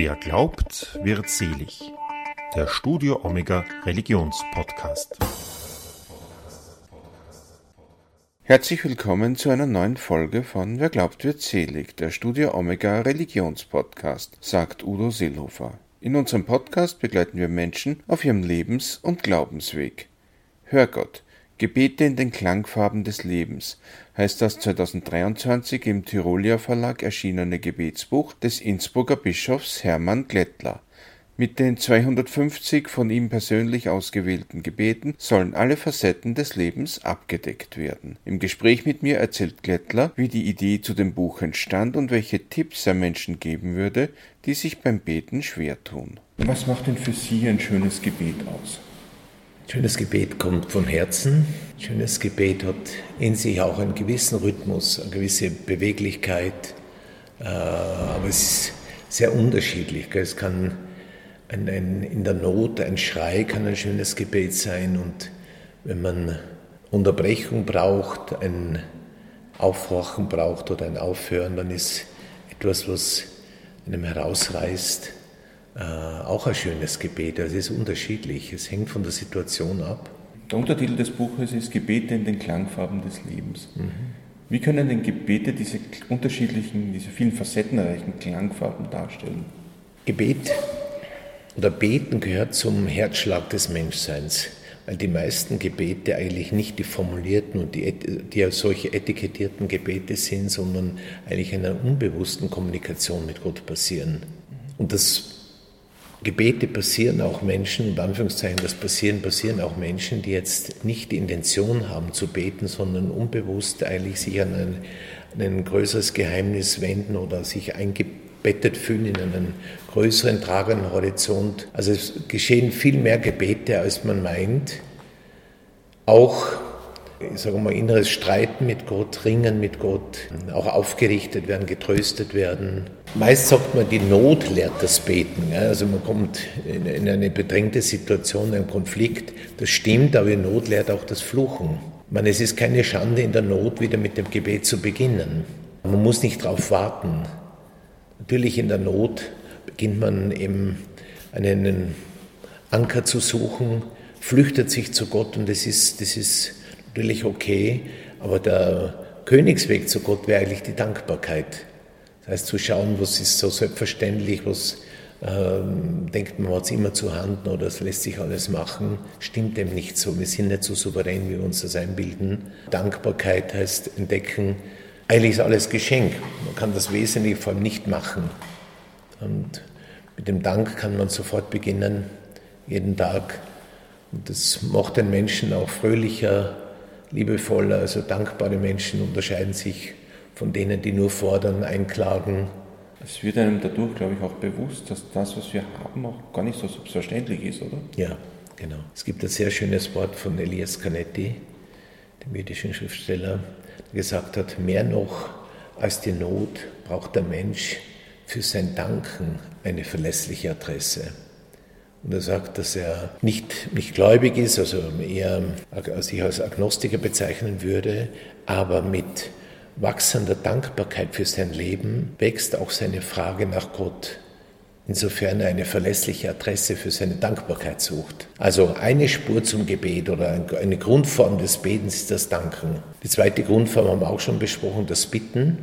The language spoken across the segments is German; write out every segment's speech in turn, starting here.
Wer glaubt, wird selig. Der Studio Omega Religionspodcast. Herzlich willkommen zu einer neuen Folge von Wer glaubt, wird selig, der Studio Omega Religionspodcast, sagt Udo Seelhofer. In unserem Podcast begleiten wir Menschen auf ihrem Lebens- und Glaubensweg. Hör Gott, Gebete in den Klangfarben des Lebens heißt das 2023 im Tyrolia Verlag erschienene Gebetsbuch des Innsbrucker Bischofs Hermann Glättler. Mit den 250 von ihm persönlich ausgewählten Gebeten sollen alle Facetten des Lebens abgedeckt werden. Im Gespräch mit mir erzählt Glättler, wie die Idee zu dem Buch entstand und welche Tipps er Menschen geben würde, die sich beim Beten schwer tun. Was macht denn für Sie ein schönes Gebet aus? Schönes Gebet kommt von Herzen. Schönes Gebet hat in sich auch einen gewissen Rhythmus, eine gewisse Beweglichkeit, äh, aber es ist sehr unterschiedlich. Es kann ein, ein, in der Not ein Schrei kann ein schönes Gebet sein und wenn man Unterbrechung braucht, ein Aufwachen braucht oder ein Aufhören, dann ist etwas, was einem herausreißt, äh, auch ein schönes Gebet. Also es ist unterschiedlich, es hängt von der Situation ab. Der Untertitel des Buches ist Gebete in den Klangfarben des Lebens. Mhm. Wie können denn Gebete diese unterschiedlichen, diese vielen facettenreichen Klangfarben darstellen? Gebet oder Beten gehört zum Herzschlag des Menschseins, weil die meisten Gebete eigentlich nicht die formulierten und die, die solche etikettierten Gebete sind, sondern eigentlich in einer unbewussten Kommunikation mit Gott passieren. Und das Gebete passieren auch Menschen, in Anführungszeichen, das passieren, passieren auch Menschen, die jetzt nicht die Intention haben zu beten, sondern unbewusst eigentlich sich an ein, an ein größeres Geheimnis wenden oder sich eingebettet fühlen in einen größeren, tragenden Horizont. Also es geschehen viel mehr Gebete, als man meint. Auch ich sage mal, inneres Streiten mit Gott, Ringen mit Gott, auch aufgerichtet werden, getröstet werden. Meist sagt man, die Not lehrt das Beten. Also man kommt in eine bedrängte Situation, einen Konflikt. Das stimmt, aber die Not lehrt auch das Fluchen. Meine, es ist keine Schande in der Not, wieder mit dem Gebet zu beginnen. Man muss nicht darauf warten. Natürlich in der Not beginnt man eben einen Anker zu suchen, flüchtet sich zu Gott und das ist, das ist natürlich okay, aber der Königsweg zu Gott wäre eigentlich die Dankbarkeit. Das heißt, zu schauen, was ist so selbstverständlich, was ähm, denkt man, hat es immer zu Handen oder es lässt sich alles machen, stimmt dem nicht so. Wir sind nicht so souverän, wie wir uns das einbilden. Dankbarkeit heißt entdecken, eigentlich ist alles Geschenk. Man kann das Wesentliche vor allem nicht machen. Und mit dem Dank kann man sofort beginnen, jeden Tag. Und das macht den Menschen auch fröhlicher, liebevoller, also dankbare Menschen unterscheiden sich von denen, die nur fordern, einklagen. Es wird einem dadurch, glaube ich, auch bewusst, dass das, was wir haben, auch gar nicht so selbstverständlich ist, oder? Ja, genau. Es gibt ein sehr schönes Wort von Elias Canetti, dem jüdischen Schriftsteller, der gesagt hat, mehr noch als die Not braucht der Mensch für sein Danken eine verlässliche Adresse. Und er sagt, dass er nicht, nicht gläubig ist, also eher sich als Agnostiker bezeichnen würde, aber mit wachsender Dankbarkeit für sein Leben wächst auch seine Frage nach Gott. Insofern er eine verlässliche Adresse für seine Dankbarkeit sucht. Also eine Spur zum Gebet oder eine Grundform des Betens ist das Danken. Die zweite Grundform haben wir auch schon besprochen, das Bitten.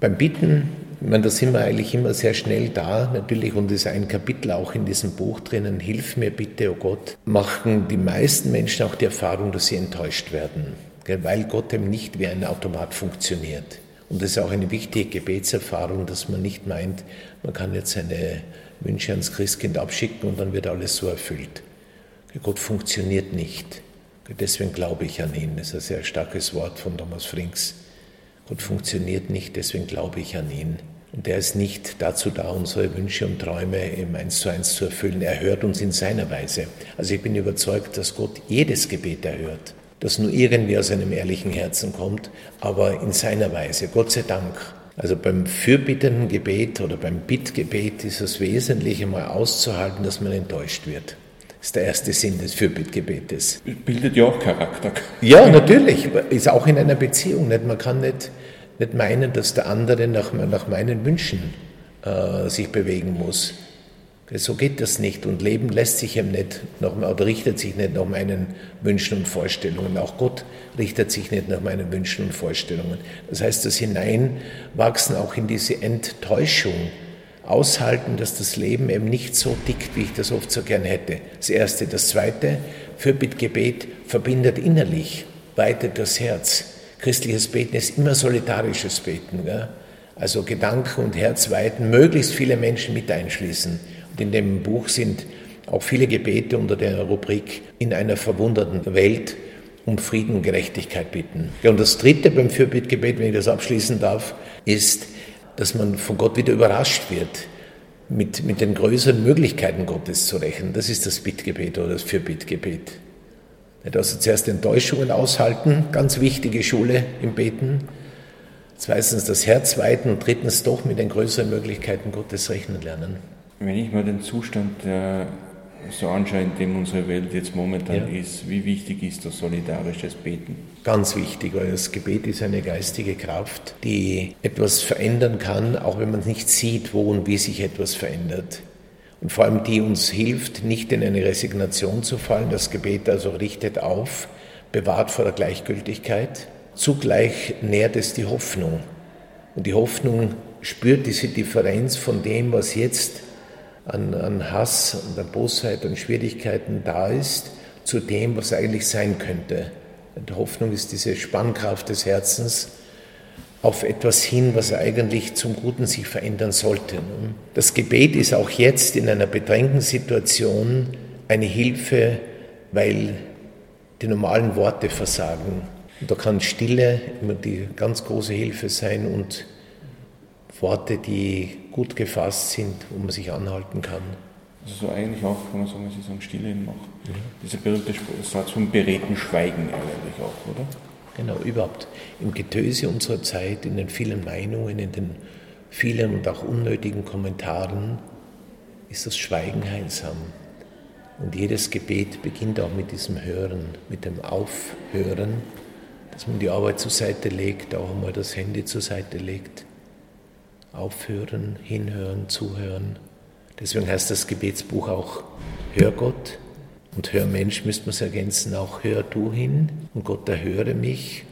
Beim Bitten ich meine, da sind wir eigentlich immer sehr schnell da, natürlich, und es ist ein Kapitel auch in diesem Buch drinnen, Hilf mir bitte, oh Gott, machen die meisten Menschen auch die Erfahrung, dass sie enttäuscht werden, weil Gott eben nicht wie ein Automat funktioniert. Und das ist auch eine wichtige Gebetserfahrung, dass man nicht meint, man kann jetzt seine Wünsche ans Christkind abschicken und dann wird alles so erfüllt. Gott funktioniert nicht. Deswegen glaube ich an ihn. Das ist ein sehr starkes Wort von Thomas Frings. Gott funktioniert nicht, deswegen glaube ich an ihn. Und er ist nicht dazu da, unsere Wünsche und Träume im Eins zu eins zu erfüllen. Er hört uns in seiner Weise. Also ich bin überzeugt, dass Gott jedes Gebet erhört, das nur irgendwie aus einem ehrlichen Herzen kommt, aber in seiner Weise. Gott sei Dank. Also beim fürbittenden Gebet oder beim Bittgebet ist das Wesentliche mal auszuhalten, dass man enttäuscht wird. Das ist der erste Sinn des Fürbittgebetes. Bildet ja auch Charakter. Ja, natürlich. Ist auch in einer Beziehung. Nicht? Man kann nicht nicht meinen, dass der andere nach, nach meinen Wünschen äh, sich bewegen muss. So geht das nicht und Leben lässt sich eben nicht nach, oder richtet sich nicht nach meinen Wünschen und Vorstellungen. Auch Gott richtet sich nicht nach meinen Wünschen und Vorstellungen. Das heißt, das Hineinwachsen auch in diese Enttäuschung, aushalten, dass das Leben eben nicht so tickt, wie ich das oft so gern hätte. Das Erste. Das Zweite, Fürbittgebet verbindet innerlich, weitet das Herz. Christliches Beten ist immer solidarisches Beten. Gell? Also Gedanken und Herz weiten, möglichst viele Menschen mit einschließen. Und in dem Buch sind auch viele Gebete unter der Rubrik In einer verwunderten Welt um Frieden und Gerechtigkeit bitten. Und das Dritte beim Fürbittgebet, wenn ich das abschließen darf, ist, dass man von Gott wieder überrascht wird, mit, mit den größeren Möglichkeiten Gottes zu rechnen. Das ist das Bittgebet oder das Fürbittgebet. Also zuerst Enttäuschungen aushalten, ganz wichtige Schule im Beten. Zweitens das Herz weiten und drittens doch mit den größeren Möglichkeiten Gottes rechnen lernen. Wenn ich mal den Zustand der so anschaue, in dem unsere Welt jetzt momentan ja. ist, wie wichtig ist das solidarisches Beten? Ganz wichtig, weil das Gebet ist eine geistige Kraft, die etwas verändern kann, auch wenn man nicht sieht, wo und wie sich etwas verändert. Und vor allem die uns hilft, nicht in eine Resignation zu fallen. Das Gebet also richtet auf, bewahrt vor der Gleichgültigkeit. Zugleich nährt es die Hoffnung. Und die Hoffnung spürt diese Differenz von dem, was jetzt an, an Hass und an Bosheit und Schwierigkeiten da ist, zu dem, was eigentlich sein könnte. Die Hoffnung ist diese Spannkraft des Herzens auf etwas hin, was eigentlich zum Guten sich verändern sollte. Das Gebet ist auch jetzt in einer bedrängten Situation eine Hilfe, weil die normalen Worte versagen. Und da kann Stille immer die ganz große Hilfe sein und Worte, die gut gefasst sind, wo man sich anhalten kann. Also so eigentlich auch, kann man sagen, Sie sagen Stille in Macht. Ja. Dieser berühmte Satz vom beredten Schweigen eigentlich auch, oder? Genau, überhaupt. Im Getöse unserer Zeit, in den vielen Meinungen, in den vielen und auch unnötigen Kommentaren ist das Schweigen heilsam. Und jedes Gebet beginnt auch mit diesem Hören, mit dem Aufhören, dass man die Arbeit zur Seite legt, auch einmal das Handy zur Seite legt aufhören, hinhören, zuhören. Deswegen heißt das Gebetsbuch auch Hör Gott und Hör Mensch, müsste man es ergänzen, auch Hör du hin und Gott erhöre mich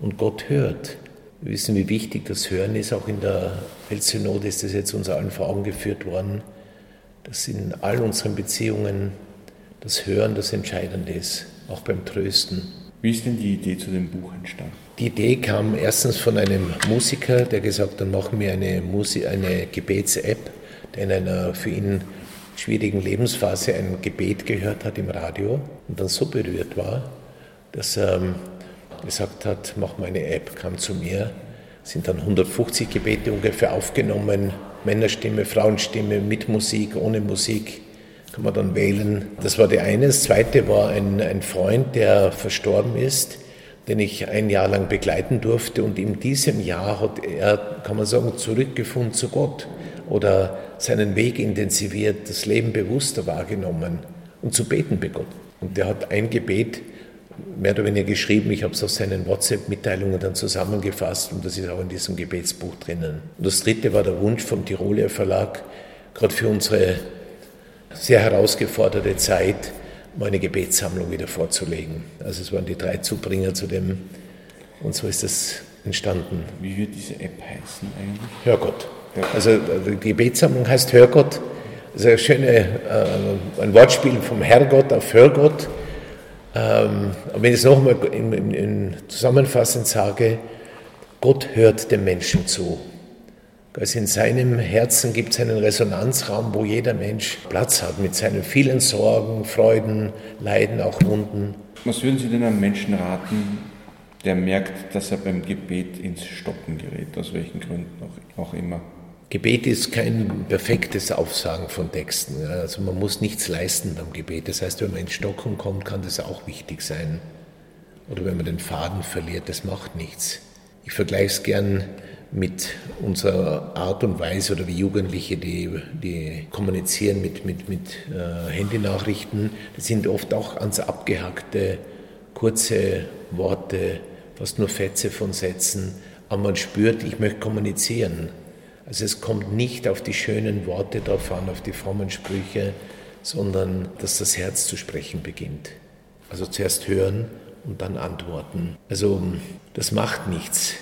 und Gott hört. Wir wissen, wie wichtig das Hören ist, auch in der Weltsynode ist das jetzt uns allen vor Augen geführt worden, dass in all unseren Beziehungen das Hören das Entscheidende ist, auch beim Trösten. Wie ist denn die Idee zu dem Buch entstanden? Die Idee kam erstens von einem Musiker, der gesagt hat, machen wir eine, eine Gebets-App, der in einer für ihn schwierigen Lebensphase ein Gebet gehört hat im Radio und dann so berührt war, dass er gesagt hat, mach mal eine App, kam zu mir, sind dann 150 Gebete ungefähr aufgenommen, Männerstimme, Frauenstimme, mit Musik, ohne Musik, kann man dann wählen. Das war die eine. Das zweite war ein, ein Freund, der verstorben ist, den ich ein Jahr lang begleiten durfte. Und in diesem Jahr hat er, kann man sagen, zurückgefunden zu Gott oder seinen Weg intensiviert, das Leben bewusster wahrgenommen und zu beten begonnen. Und der hat ein Gebet mehr oder weniger geschrieben, ich habe es auf seinen WhatsApp-Mitteilungen dann zusammengefasst und das ist auch in diesem Gebetsbuch drinnen. Und das dritte war der Wunsch vom Tiroler Verlag, gerade für unsere sehr herausgeforderte Zeit, meine Gebetssammlung wieder vorzulegen. Also es waren die drei Zubringer zu dem und so ist es entstanden. Wie wird diese App heißen eigentlich? Hörgott. Also die Gebetssammlung heißt Hörgott. Das ist ein schönes äh, ein Wortspiel vom Herrgott auf Hörgott. Ähm, aber wenn ich es nochmal in, in, in zusammenfassend sage, Gott hört dem Menschen zu. Also in seinem Herzen gibt es einen Resonanzraum, wo jeder Mensch Platz hat mit seinen vielen Sorgen, Freuden, Leiden, auch Wunden. Was würden Sie denn einem Menschen raten, der merkt, dass er beim Gebet ins Stocken gerät, aus welchen Gründen auch, immer? Gebet ist kein perfektes Aufsagen von Texten. Also man muss nichts leisten beim Gebet. Das heißt, wenn man ins Stocken kommt, kann das auch wichtig sein. Oder wenn man den Faden verliert, das macht nichts. Ich vergleiche es gern mit unserer Art und Weise oder wie Jugendliche, die, die kommunizieren mit, mit, mit äh, Handynachrichten, das sind oft auch ganz abgehackte, kurze Worte, fast nur Fetze von Sätzen, aber man spürt, ich möchte kommunizieren. Also es kommt nicht auf die schönen Worte drauf an, auf die frommen Sprüche, sondern dass das Herz zu sprechen beginnt. Also zuerst hören und dann antworten. Also das macht nichts.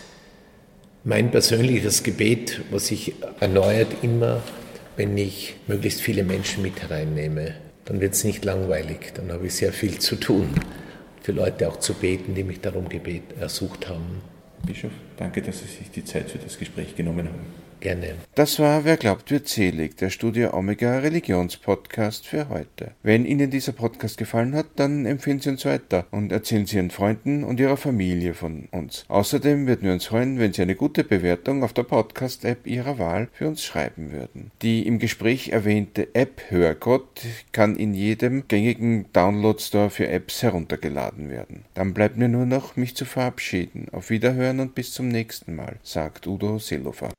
Mein persönliches Gebet, was sich erneuert immer, wenn ich möglichst viele Menschen mit hereinnehme, dann wird es nicht langweilig, dann habe ich sehr viel zu tun, für Leute auch zu beten, die mich darum gebet, ersucht haben. Bischof, danke, dass Sie sich die Zeit für das Gespräch genommen haben. Gerne. Das war Wer glaubt, wird selig, der Studio Omega Religionspodcast für heute. Wenn Ihnen dieser Podcast gefallen hat, dann empfehlen Sie uns weiter und erzählen Sie Ihren Freunden und Ihrer Familie von uns. Außerdem würden wir uns freuen, wenn Sie eine gute Bewertung auf der Podcast-App Ihrer Wahl für uns schreiben würden. Die im Gespräch erwähnte App Hörgott kann in jedem gängigen Download-Store für Apps heruntergeladen werden. Dann bleibt mir nur noch, mich zu verabschieden. Auf Wiederhören und bis zum nächsten Mal, sagt Udo Seelofer.